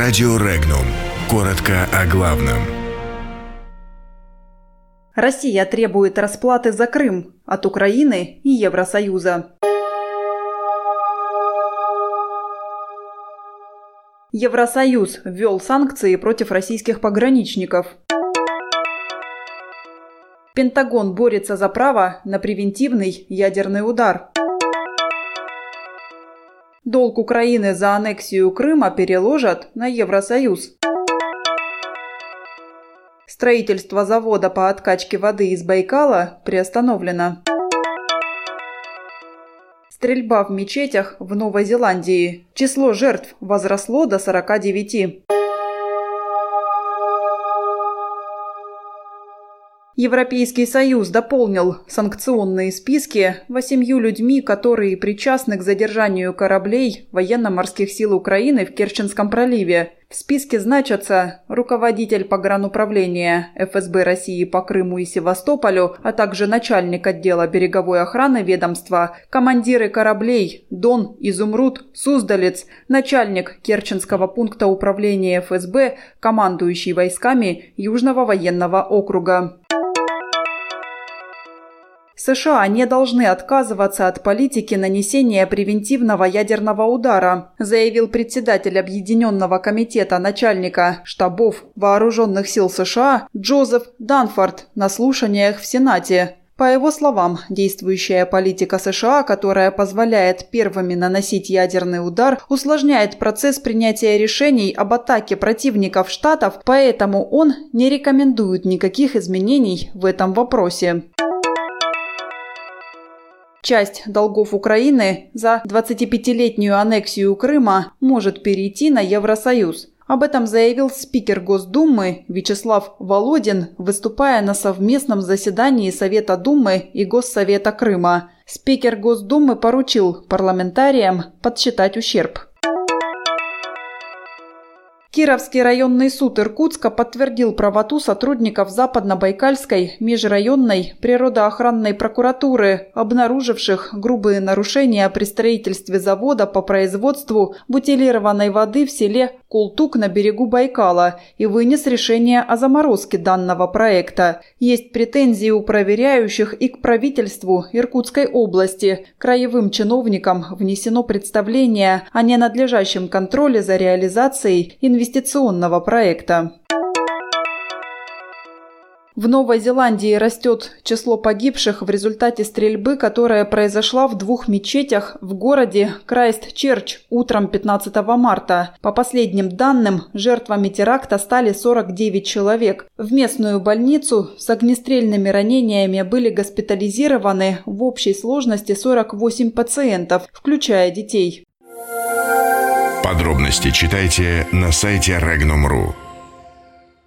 Радио Регнум. Коротко о главном. Россия требует расплаты за Крым от Украины и Евросоюза. Евросоюз ввел санкции против российских пограничников. Пентагон борется за право на превентивный ядерный удар. Долг Украины за аннексию Крыма переложат на Евросоюз. Строительство завода по откачке воды из Байкала приостановлено. Стрельба в мечетях в Новой Зеландии. Число жертв возросло до 49. Европейский Союз дополнил санкционные списки восемью людьми, которые причастны к задержанию кораблей военно-морских сил Украины в Керченском проливе. В списке значатся руководитель погрануправления ФСБ России по Крыму и Севастополю, а также начальник отдела береговой охраны ведомства, командиры кораблей «Дон», «Изумруд», «Суздалец», начальник Керченского пункта управления ФСБ, командующий войсками Южного военного округа. США не должны отказываться от политики нанесения превентивного ядерного удара, заявил председатель Объединенного комитета начальника штабов Вооруженных сил США Джозеф Данфорд на слушаниях в Сенате. По его словам, действующая политика США, которая позволяет первыми наносить ядерный удар, усложняет процесс принятия решений об атаке противников Штатов, поэтому он не рекомендует никаких изменений в этом вопросе. Часть долгов Украины за 25-летнюю аннексию Крыма может перейти на Евросоюз. Об этом заявил спикер Госдумы Вячеслав Володин, выступая на совместном заседании Совета Думы и Госсовета Крыма. Спикер Госдумы поручил парламентариям подсчитать ущерб. Кировский районный суд Иркутска подтвердил правоту сотрудников Западно-Байкальской межрайонной природоохранной прокуратуры, обнаруживших грубые нарушения при строительстве завода по производству бутилированной воды в селе Култук на берегу Байкала и вынес решение о заморозке данного проекта. Есть претензии у проверяющих и к правительству Иркутской области. Краевым чиновникам внесено представление о ненадлежащем контроле за реализацией инвестиционного проекта. В Новой Зеландии растет число погибших в результате стрельбы, которая произошла в двух мечетях в городе Крайст-Черч утром 15 марта. По последним данным, жертвами теракта стали 49 человек. В местную больницу с огнестрельными ранениями были госпитализированы в общей сложности 48 пациентов, включая детей. Подробности читайте на сайте Regnum.ru.